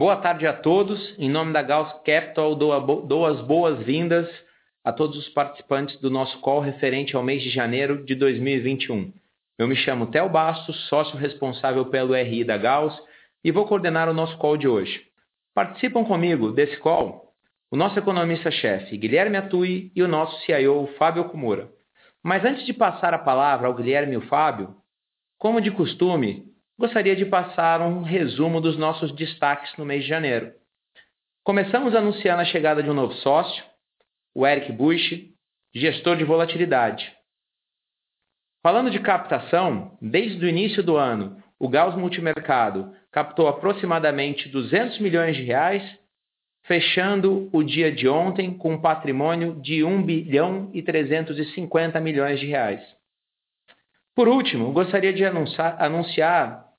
Boa tarde a todos. Em nome da Gauss Capital, dou as boas-vindas a todos os participantes do nosso call referente ao mês de janeiro de 2021. Eu me chamo Theo Bastos, sócio responsável pelo RI da Gauss e vou coordenar o nosso call de hoje. Participam comigo desse call o nosso economista-chefe Guilherme Atui e o nosso CIO Fábio Kumura. Mas antes de passar a palavra ao Guilherme e o Fábio, como de costume, gostaria de passar um resumo dos nossos destaques no mês de janeiro. Começamos anunciando a chegada de um novo sócio, o Eric Bush, gestor de volatilidade. Falando de captação, desde o início do ano, o Gauss Multimercado captou aproximadamente 200 milhões de reais, fechando o dia de ontem com um patrimônio de 1 bilhão e 350 milhões de reais. Por último, gostaria de anunciar,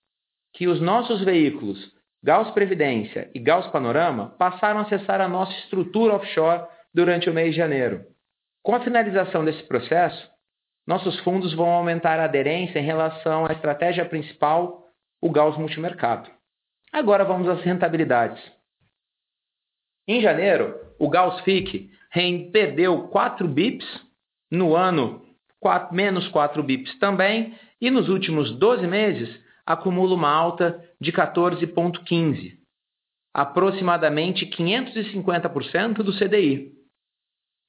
que os nossos veículos Gauss Previdência e Gauss Panorama passaram a acessar a nossa estrutura offshore durante o mês de janeiro. Com a finalização desse processo, nossos fundos vão aumentar a aderência em relação à estratégia principal, o Gauss Multimercado. Agora vamos às rentabilidades. Em janeiro, o Gauss FIC perdeu 4 bips, no ano 4, menos 4 bips também, e nos últimos 12 meses acumula uma alta de 14,15, aproximadamente 550% do CDI.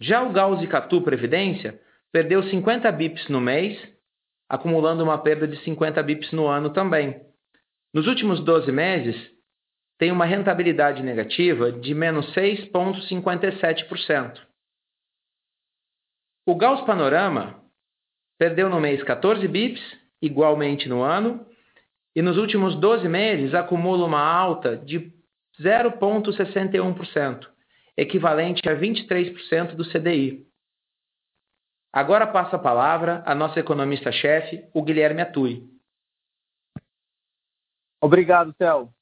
Já o Gauss Catu Previdência perdeu 50 bips no mês, acumulando uma perda de 50 bips no ano também. Nos últimos 12 meses, tem uma rentabilidade negativa de menos 6,57%. O Gauss Panorama perdeu no mês 14 bips, igualmente no ano, e nos últimos 12 meses acumula uma alta de 0,61%, equivalente a 23% do CDI. Agora passo a palavra à nossa economista-chefe, o Guilherme Atui. Obrigado, Theo.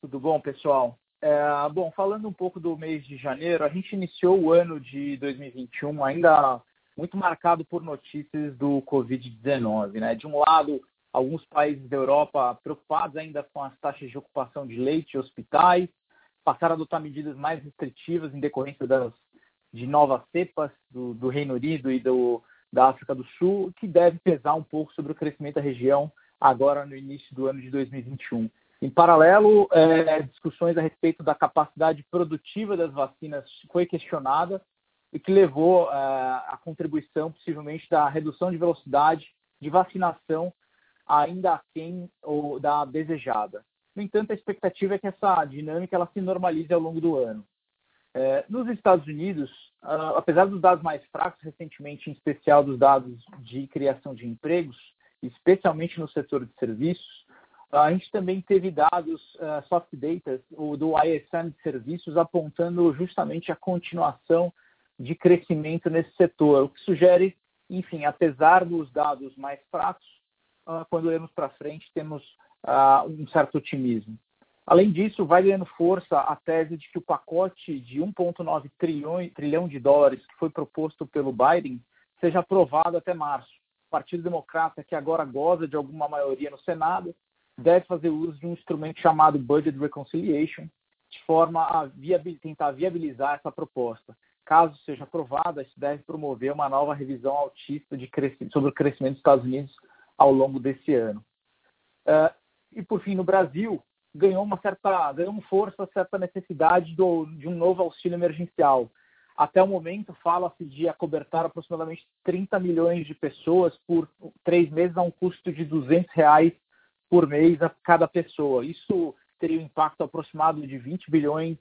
Tudo bom, pessoal? É, bom, falando um pouco do mês de janeiro, a gente iniciou o ano de 2021 ainda muito marcado por notícias do Covid-19. Né? De um lado, alguns países da Europa preocupados ainda com as taxas de ocupação de leite e hospitais, passaram a adotar medidas mais restritivas em decorrência das, de novas cepas do, do Reino Unido e do, da África do Sul, que deve pesar um pouco sobre o crescimento da região agora no início do ano de 2021. Em paralelo, é, discussões a respeito da capacidade produtiva das vacinas foi questionada e que levou é, à contribuição, possivelmente, da redução de velocidade de vacinação ainda aquém ou da desejada. No entanto, a expectativa é que essa dinâmica ela se normalize ao longo do ano. É, nos Estados Unidos, uh, apesar dos dados mais fracos recentemente, em especial dos dados de criação de empregos, especialmente no setor de serviços, a gente também teve dados uh, soft data do ISM de serviços apontando justamente a continuação de crescimento nesse setor, o que sugere, enfim, apesar dos dados mais fracos, quando olhamos para frente temos uh, um certo otimismo. Além disso, vai ganhando força a tese de que o pacote de 1,9 trilhão, de dólares que foi proposto pelo Biden seja aprovado até março. O Partido Democrata, que agora goza de alguma maioria no Senado, deve fazer uso de um instrumento chamado Budget Reconciliation, de forma a tentar viabilizar essa proposta. Caso seja aprovada, isso deve promover uma nova revisão altista sobre o crescimento dos Estados Unidos ao longo desse ano. Uh, e por fim, no Brasil, ganhou uma certa, ganhou força certa necessidade do, de um novo auxílio emergencial. Até o momento, fala-se de acobertar aproximadamente 30 milhões de pessoas por três meses a um custo de 200 reais por mês a cada pessoa. Isso teria um impacto aproximado de 20 bilhões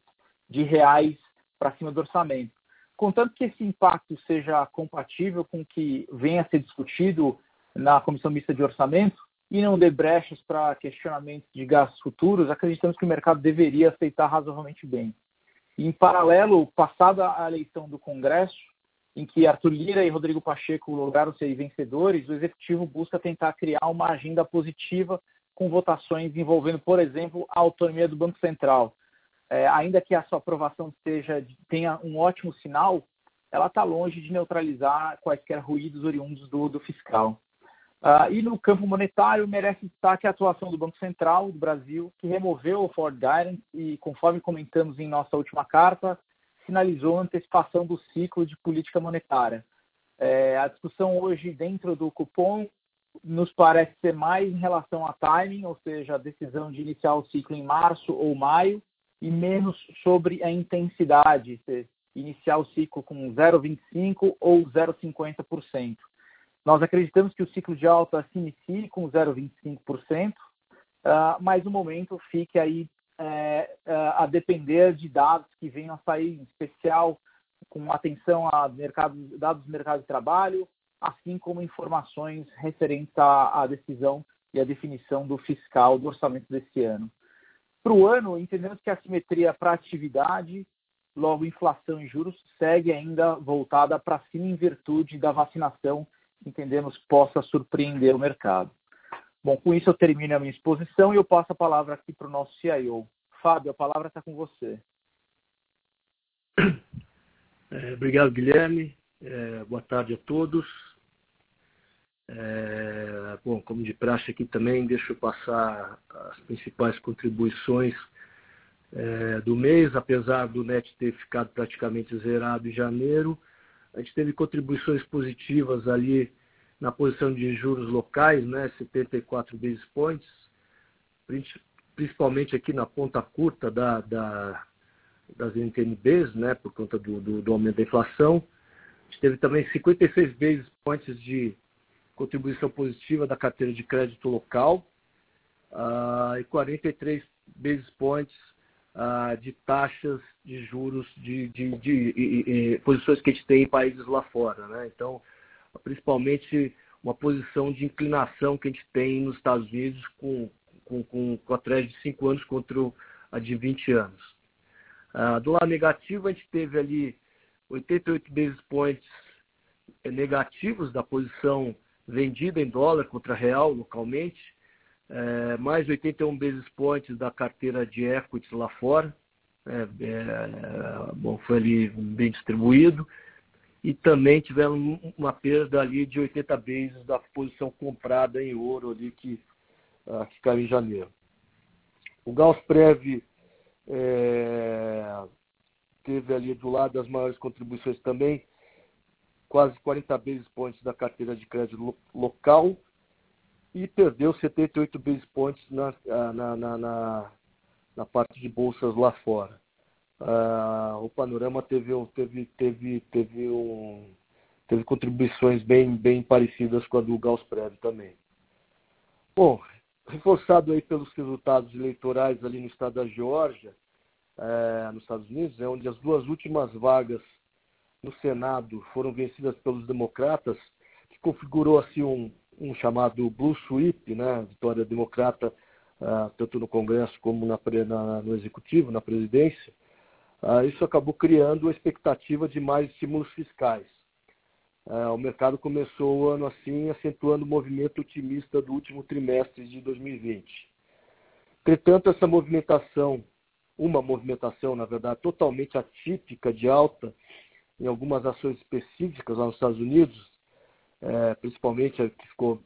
de reais para cima do orçamento. Contanto que esse impacto seja compatível com o que venha a ser discutido na Comissão Mista de Orçamento e não dê brechas para questionamentos de gastos futuros, acreditamos que o mercado deveria aceitar razoavelmente bem. em paralelo, passada a eleição do Congresso, em que Arthur Lira e Rodrigo Pacheco lograram ser vencedores, o Executivo busca tentar criar uma agenda positiva com votações envolvendo, por exemplo, a autonomia do Banco Central. É, ainda que a sua aprovação seja, tenha um ótimo sinal, ela está longe de neutralizar quaisquer ruídos oriundos do, do fiscal. Uh, e no campo monetário, merece destaque a atuação do Banco Central do Brasil, que removeu o Forward Guidance e, conforme comentamos em nossa última carta, sinalizou a antecipação do ciclo de política monetária. É, a discussão hoje dentro do cupom nos parece ser mais em relação a timing, ou seja, a decisão de iniciar o ciclo em março ou maio, e menos sobre a intensidade, se iniciar o ciclo com 0,25% ou 0,50%. Nós acreditamos que o ciclo de alta se inicie com 0,25%, uh, mas no momento fique aí é, a depender de dados que venham a sair, em especial com atenção a mercado, dados do mercado de trabalho, assim como informações referentes à, à decisão e à definição do fiscal do orçamento desse ano. Para o ano, entendemos que a simetria para atividade, logo inflação e juros, segue ainda voltada para cima em virtude da vacinação entendemos possa surpreender o mercado. Bom, com isso eu termino a minha exposição e eu passo a palavra aqui para o nosso CIO. Fábio, a palavra está com você. É, obrigado, Guilherme. É, boa tarde a todos. É, bom, como de praxe aqui também, deixa eu passar as principais contribuições é, do mês, apesar do NET ter ficado praticamente zerado em janeiro. A gente teve contribuições positivas ali na posição de juros locais, né, 74 basis points, principalmente aqui na ponta curta da, da, das NTNBs, né, por conta do, do, do, aumento da inflação. A gente teve também 56 basis points de contribuição positiva da carteira de crédito local uh, e 43 basis points uh, de taxas de juros de, de, de, de, posições que a gente tem em países lá fora. Né? Então, principalmente uma posição de inclinação que a gente tem nos Estados Unidos com, com, com, com a thread de 5 anos contra a de 20 anos. Uh, do lado negativo, a gente teve ali 88 basis points negativos da posição vendida em dólar contra real localmente, é, mais 81 basis points da carteira de equities lá fora, é, é, bom, foi ali bem distribuído, e também tiveram uma perda ali de 80 bases da posição comprada em ouro ali que, uh, que caiu em janeiro. O Gaussprev é, teve ali do lado das maiores contribuições também, quase 40 basis points da carteira de crédito lo local, e perdeu 78 base points na, na, na, na, na parte de bolsas lá fora. Uh, o panorama teve, teve, teve, teve, um, teve contribuições bem, bem parecidas com a do Gaussprev também. Bom, reforçado aí pelos resultados eleitorais ali no estado da Geórgia, é, nos Estados Unidos, é onde as duas últimas vagas no Senado foram vencidas pelos democratas, que configurou assim um, um chamado Blue Sweep, né, vitória democrata, uh, tanto no Congresso como na, na, no Executivo, na presidência, uh, isso acabou criando a expectativa de mais estímulos fiscais. Uh, o mercado começou o ano assim, acentuando o movimento otimista do último trimestre de 2020. Entretanto, essa movimentação, uma movimentação, na verdade, totalmente atípica de alta em algumas ações específicas lá nos Estados Unidos, é, principalmente a que ficou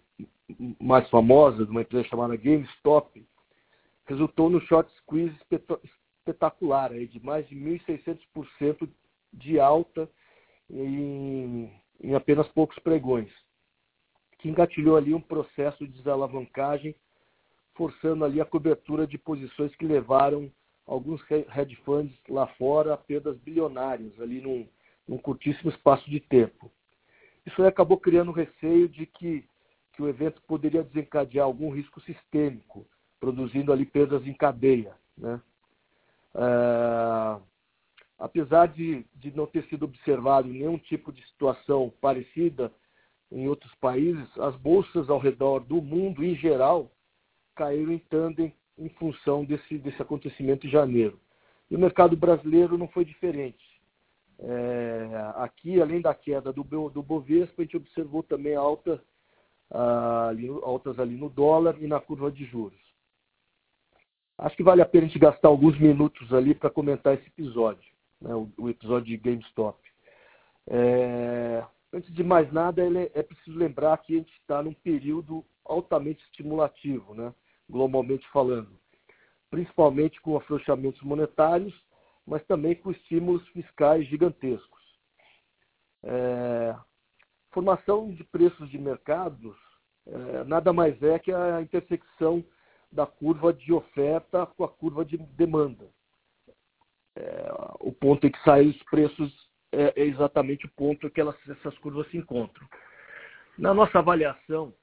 mais famosa, de uma empresa chamada GameStop, resultou no short squeeze espetacular, aí, de mais de 1.600% de alta em, em apenas poucos pregões, que engatilhou ali um processo de desalavancagem, forçando ali a cobertura de posições que levaram alguns hedge funds lá fora a perdas bilionárias ali num, num curtíssimo espaço de tempo. Isso acabou criando receio de que, que o evento poderia desencadear algum risco sistêmico, produzindo ali perdas em cadeia. Né? É, apesar de, de não ter sido observado nenhum tipo de situação parecida em outros países, as bolsas ao redor do mundo, em geral, caíram em tandem em função desse, desse acontecimento em janeiro. E o mercado brasileiro não foi diferente. É, aqui, além da queda do, do Bovespa, a gente observou também alta, ali, altas ali no dólar e na curva de juros. Acho que vale a pena a gente gastar alguns minutos ali para comentar esse episódio, né, o, o, episódio de GameStop. É, Antes de mais nada, é preciso lembrar que a gente está num período altamente estimulativo, né? globalmente falando, principalmente com afrouxamentos monetários, mas também com estímulos fiscais gigantescos. É, formação de preços de mercados é, nada mais é que a intersecção da curva de oferta com a curva de demanda. É, o ponto em que saem os preços é, é exatamente o ponto em que elas, essas curvas se encontram. Na nossa avaliação,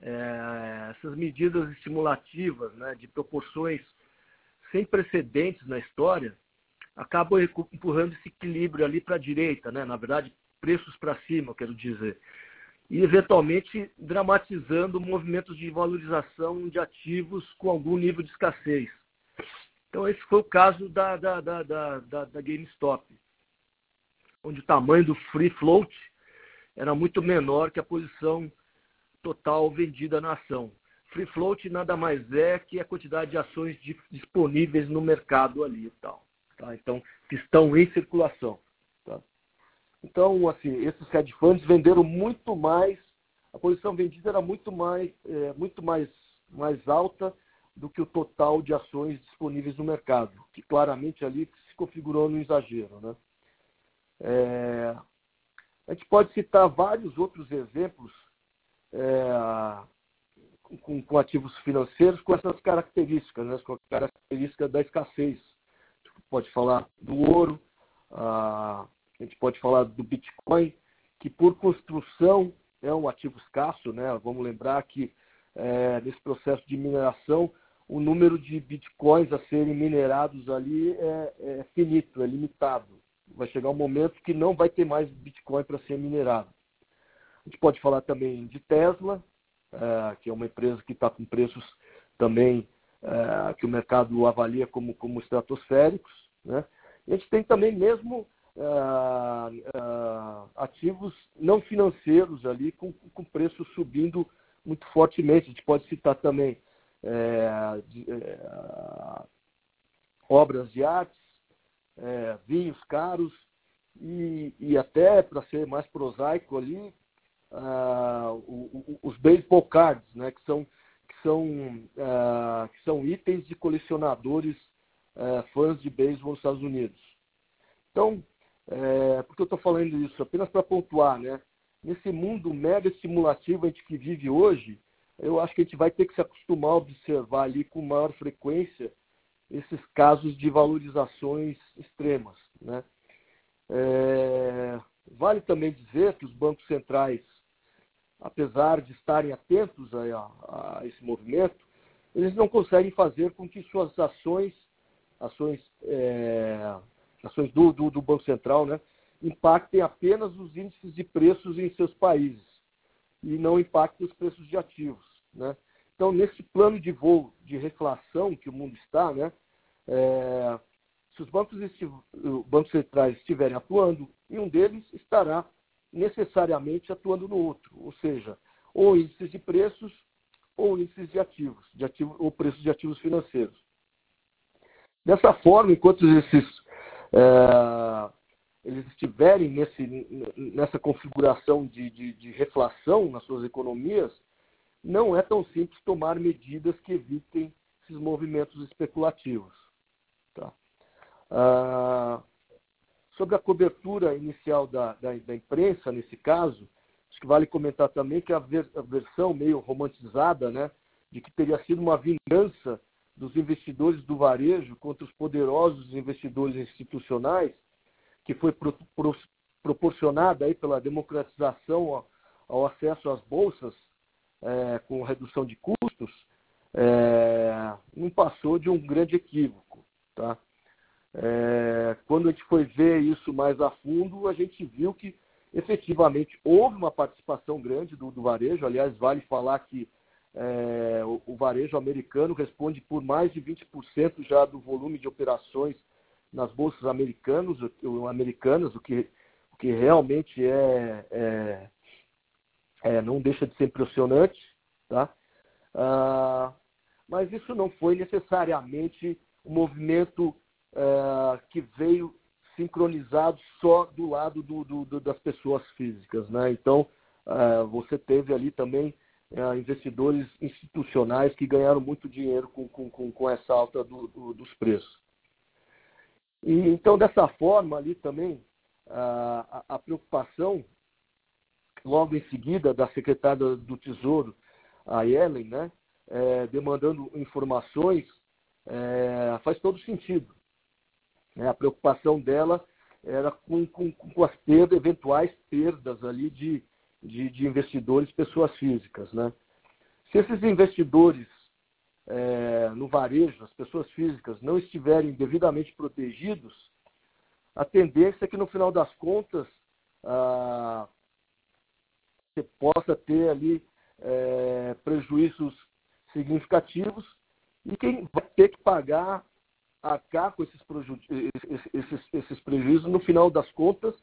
é, essas medidas estimulativas né, de proporções sem precedentes na história acabam empurrando esse equilíbrio ali para a direita, né? na verdade, preços para cima, quero dizer. E, eventualmente, dramatizando movimentos de valorização de ativos com algum nível de escassez. Então, esse foi o caso da, da, da, da, da GameStop onde o tamanho do free float era muito menor que a posição total vendida na ação. Free float nada mais é que a quantidade de ações disponíveis no mercado ali e tal. Tá? Então, que estão em circulação. Tá? Então, assim, esses hedge funds venderam muito mais, a posição vendida era muito mais, é, muito mais, mais alta do que o total de ações disponíveis no mercado, que claramente ali se configurou no exagero. Né? É, a gente pode citar vários outros exemplos é, com, com, ativos financeiros com essas características, né, com a característica da escassez. Pode falar do ouro, a gente pode falar do Bitcoin, que por construção é um ativo escasso. Né? Vamos lembrar que é, nesse processo de mineração, o número de bitcoins a serem minerados ali é, é finito, é limitado vai chegar um momento que não vai ter mais Bitcoin para ser minerado. A gente pode falar também de Tesla, é, que é uma empresa que está com preços também é, que o mercado avalia como, como estratosféricos. Né? A gente tem também mesmo é, é ativos não financeiros ali com, com preços subindo muito fortemente. A gente pode citar também é, de, é, obras de artes, é, vinhos caros e, e até, para ser mais prosaico ali, o, os baseball cards, né, que, são, são, uh, que são itens de colecionadores uh, fãs de beisebol nos Estados Unidos. Então, é, por que eu estou falando isso? Apenas para pontuar, né? Nesse mundo mega estimulativo a gente que vive hoje, eu acho que a gente vai ter que se acostumar a observar ali com maior frequência esses casos de valorizações extremas. Né? É, vale também dizer que os bancos centrais, apesar de estarem atentos a, esse movimento, eles não conseguem fazer com que suas ações, ações, é, ações do, do, do, Banco Central, né, impactem apenas os índices de preços em seus países e não impactem os preços de ativos. Né? Então, nesse plano de voo de reflação que o mundo está, né, é, se os bancos, bancos centrais estiverem atuando, e um deles estará necessariamente atuando no outro, ou seja, ou índices de preços ou índices de ativos, de ativos ou preços de ativos financeiros. Dessa forma, enquanto esses, é, eles estiverem nesse, nessa configuração de, de, de reflação nas suas economias, não é tão simples tomar medidas que evitem esses movimentos especulativos. Tá? Ah, sobre a cobertura inicial da, da, da, imprensa, nesse caso, acho que vale comentar também que a, ver, a versão meio romantizada, né, de que teria sido uma vingança dos investidores do varejo contra os poderosos investidores institucionais, que foi pro, pro, proporcionada aí pela democratização ao, ao acesso às bolsas, é, com redução de custos, é, não passou de um grande equívoco. Tá? É, quando a gente foi ver isso mais a fundo, a gente viu que efetivamente houve uma participação grande do, do varejo. Aliás, vale falar que é, o, o, varejo americano responde por mais de 20% já do volume de operações nas bolsas americanas, americanas o, que, o que realmente é, é é, não deixa de ser impressionante, tá? Ah, mas isso não foi necessariamente um movimento ah, que veio se sincronizados só do lado do, do, do, das pessoas físicas. Né? Então, uh, você teve ali também uh, investidores institucionais que ganharam muito dinheiro com, com, com essa alta dos preços. E, então, dessa forma ali também, a, a preocupação, logo em seguida, da secretária do Tesouro, a Ellen, né, é, demandando informações, é, faz todo sentido. Né? A preocupação dela era com, com, com as perdas, eventuais perdas ali de, de, de, investidores, pessoas físicas. Né? Se esses investidores é, no varejo, as pessoas físicas, não estiverem devidamente protegidos, a tendência é que no final das contas ah, você possa ter ali é, prejuízos significativos e quem vai ter que pagar arcar com esses, esses, esses, prejuízos, no final das contas,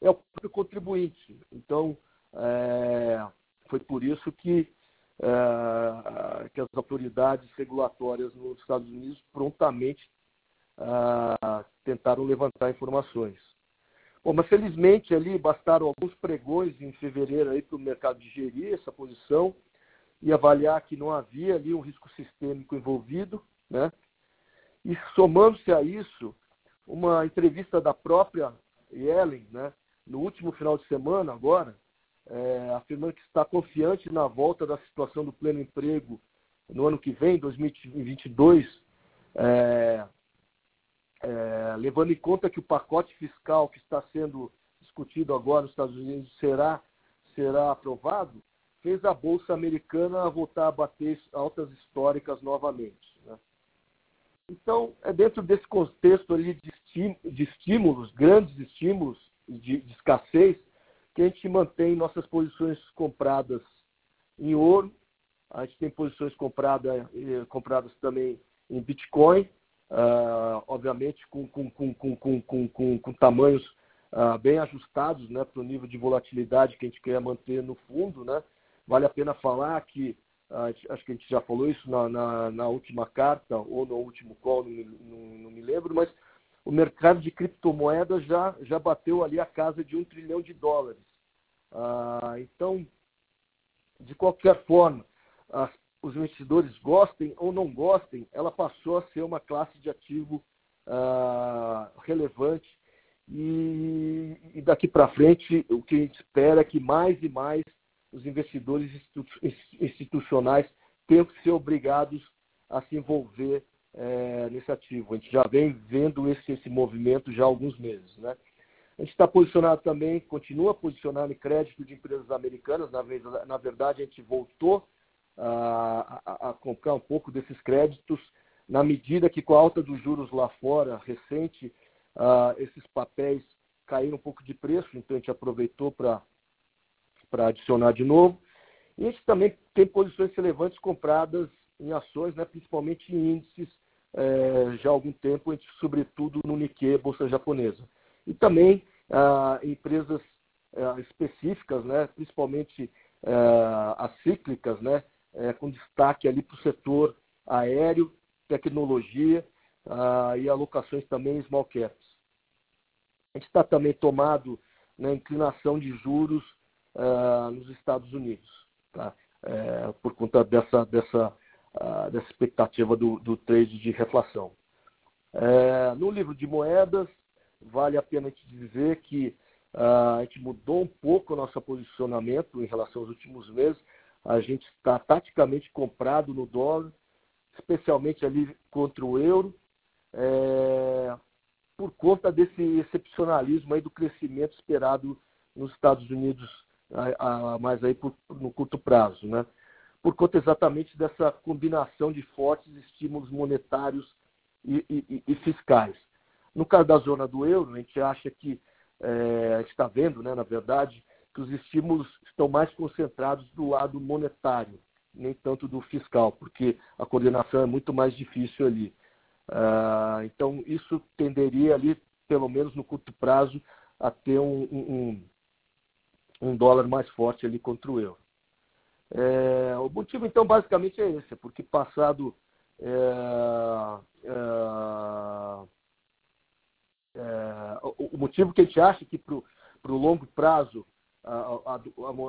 é o próprio contribuinte. Então, é, foi por isso que, é, que as autoridades regulatórias nos Estados Unidos prontamente é, tentaram levantar informações. Bom, mas felizmente ali bastaram alguns pregões em fevereiro para o mercado digerir essa posição e avaliar que não havia ali um risco sistêmico envolvido, né? E somando-se a isso, uma entrevista da própria Yellen, né, no último final de semana agora, é, afirmando que está confiante na volta da situação do pleno emprego no ano que vem, 2022, é, é, levando em conta que o pacote fiscal que está sendo discutido agora nos Estados Unidos será, será aprovado, fez a Bolsa Americana voltar a bater altas históricas novamente. Então, é dentro desse contexto ali de, de estímulos, grandes estímulos de, de, escassez, que a gente mantém nossas posições compradas em ouro, a gente tem posições comprada, eh, compradas também em Bitcoin, uh, obviamente com, com, com, com tamanhos uh, bem ajustados né, para o nível de volatilidade que a gente quer manter no fundo. Né? Vale a pena falar que acho que a gente já falou isso na, na, na última carta ou no último call, não, não, não, me lembro, mas o mercado de criptomoedas já, já bateu ali a casa de um trilhão de dólares. Ah, então, de qualquer forma, as, os investidores gostem ou não gostem, ela passou a ser uma classe de ativo ah, relevante e, e daqui para frente o que a gente espera é que mais e mais os investidores institucionais tenham que ser obrigados a se envolver é, nesse ativo. A gente já vem vendo esse, esse movimento já há alguns meses. Né? A gente está posicionado também, continua posicionado em crédito de empresas americanas. Na, na verdade, a gente voltou a, a, a, comprar um pouco desses créditos, na medida que com a alta dos juros lá fora, recente, uh, esses papéis caíram um pouco de preço, então a gente aproveitou para para adicionar de novo. E a gente também tem posições relevantes compradas em ações, né, principalmente em índices, é, já há algum tempo, sobretudo no Nikkei, bolsa japonesa. E também ah, empresas ah, específicas, né, principalmente ah, as cíclicas, né, é, com destaque ali para o setor aéreo, tecnologia ah, e alocações também em small caps. A gente está também tomado na inclinação de juros uh, nos Estados Unidos, tá? É, por conta dessa, dessa, uh, dessa expectativa do, do trade de reflação. É, no livro de moedas, vale a pena te dizer que uh, a gente mudou um pouco o nosso posicionamento em relação aos últimos meses. A gente está taticamente comprado no dólar, especialmente ali contra o euro, é, por conta desse excepcionalismo aí do crescimento esperado nos Estados Unidos a, mais aí por, no curto prazo, né? por conta exatamente dessa combinação de fortes estímulos monetários e, e, e fiscais. No caso da zona do euro, a gente acha que, é, está vendo, né, na verdade, que os estímulos estão mais concentrados do lado monetário, nem tanto do fiscal, porque a coordenação é muito mais difícil ali. Ah, então, isso tenderia ali, pelo menos no curto prazo, a ter um, um, um dólar mais forte ali contra o euro. É, o motivo, então, basicamente é esse, porque passado é, é, é o motivo que a gente acha que para o longo prazo a, a,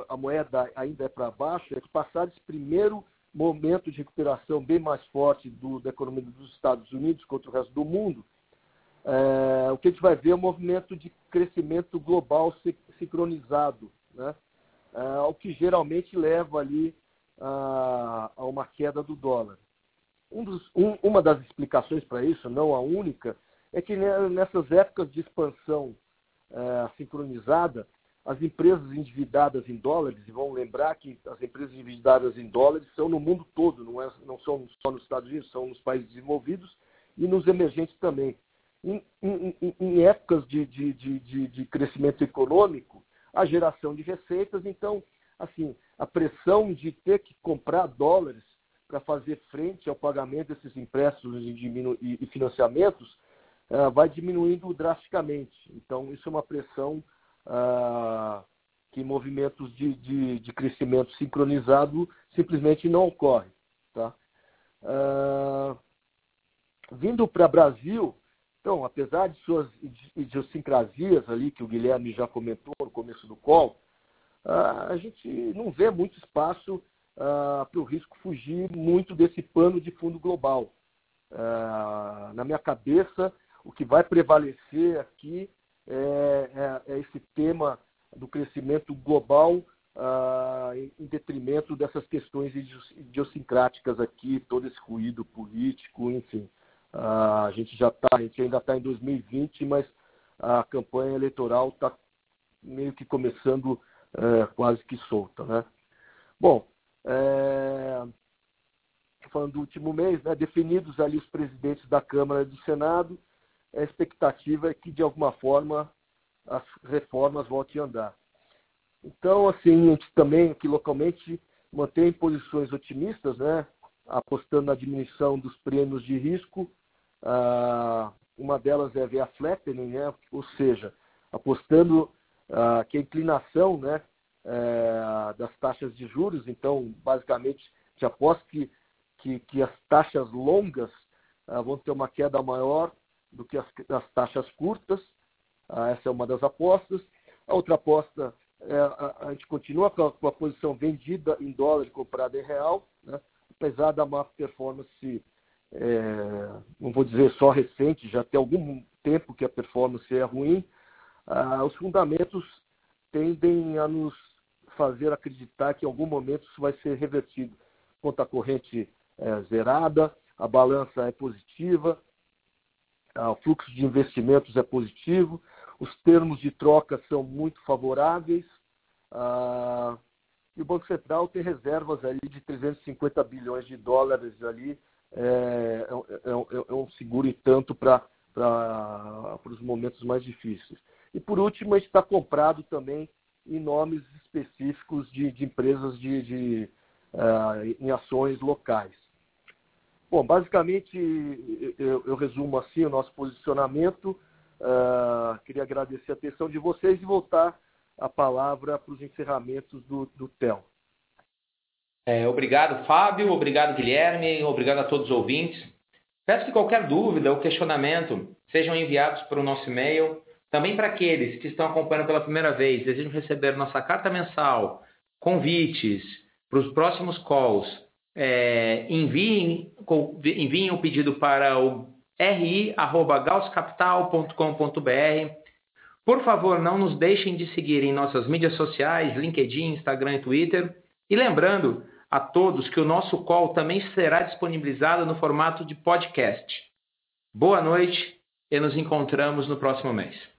a moeda ainda é para baixo é que passar esse primeiro momento de recuperação bem mais forte do, da economia dos Estados Unidos contra o resto do mundo, é, o que a gente vai ver é um movimento de crescimento global sincronizado, né? é, o que geralmente leva ali a, a uma queda do dólar. Um dos, um, uma das explicações para isso, não a única, é que nessas épocas de expansão é, sincronizada, as empresas endividadas em dólares, e vão lembrar que as empresas endividadas em dólares são no mundo todo, não, é, não são só nos Estados Unidos, são nos países desenvolvidos e nos emergentes também. Em, em, em épocas de, de, de, de, crescimento econômico, a geração de receitas, então, assim, a pressão de ter que comprar dólares para fazer frente ao pagamento desses empréstimos e, financiamentos uh, vai diminuindo drasticamente. Então, isso é uma pressão ah, que movimentos de, de, de, crescimento sincronizado simplesmente não ocorrem. Tá? Ah, vindo para Brasil, então, apesar de suas idiosincrasias ali, que o Guilherme já comentou no começo do call, ah, a gente não vê muito espaço ah, para o risco fugir muito desse pano de fundo global. Ah, na minha cabeça, o que vai prevalecer aqui é, é, é esse tema do crescimento global em detrimento dessas questões idiosincráticas aqui, todo esse ruído político, enfim. Ah, a gente já está, a gente ainda está em 2020, mas a campanha eleitoral está meio que começando é, quase que solta, né? Bom, é, falando do último mês, né, definidos ali os presidentes da Câmara e do Senado, a expectativa é que, de alguma forma, as reformas voltem a andar. Então, assim, a gente também aqui localmente mantém posições otimistas, né? apostando na diminuição dos prêmios de risco. Uma delas é ver a flattening, né? ou seja, apostando que a inclinação né, é, das taxas de juros, então, basicamente, já aposta que, que, que as taxas longas ah, vão ter uma queda maior do que as, as taxas curtas. Ah, essa é uma das apostas. A outra aposta, é, a, a, gente continua com a, com a, posição vendida em dólar e comprada em real, né? apesar da má performance, é, não vou dizer só recente, já tem algum tempo que a performance é ruim. Ah, os fundamentos tendem a nos fazer acreditar que em algum momento isso vai ser revertido. Conta corrente é, zerada, a balança é positiva, ah, o fluxo de investimentos é positivo, os termos de troca são muito favoráveis, ah, e o Banco Central tem reservas ali de 350 bilhões de dólares ali, é, é, é, é um seguro e tanto para os momentos mais difíceis. E por último, está comprado também em nomes específicos de, de empresas de, de uh, em ações locais. Bom, basicamente eu, eu resumo assim o nosso posicionamento. Uh, queria agradecer a atenção de vocês e voltar a palavra para os encerramentos do, do TEL. É, obrigado, Fábio. Obrigado, Guilherme. Obrigado a todos os ouvintes. Peço que qualquer dúvida ou questionamento sejam enviados para o nosso e-mail. Também para aqueles que estão acompanhando pela primeira vez, desejam receber nossa carta mensal, convites para os próximos calls é, enviem, enviem o pedido para o ri.gauscapital.com.br. Por favor, não nos deixem de seguir em nossas mídias sociais, LinkedIn, Instagram e Twitter. E lembrando a todos que o nosso call também será disponibilizado no formato de podcast. Boa noite e nos encontramos no próximo mês.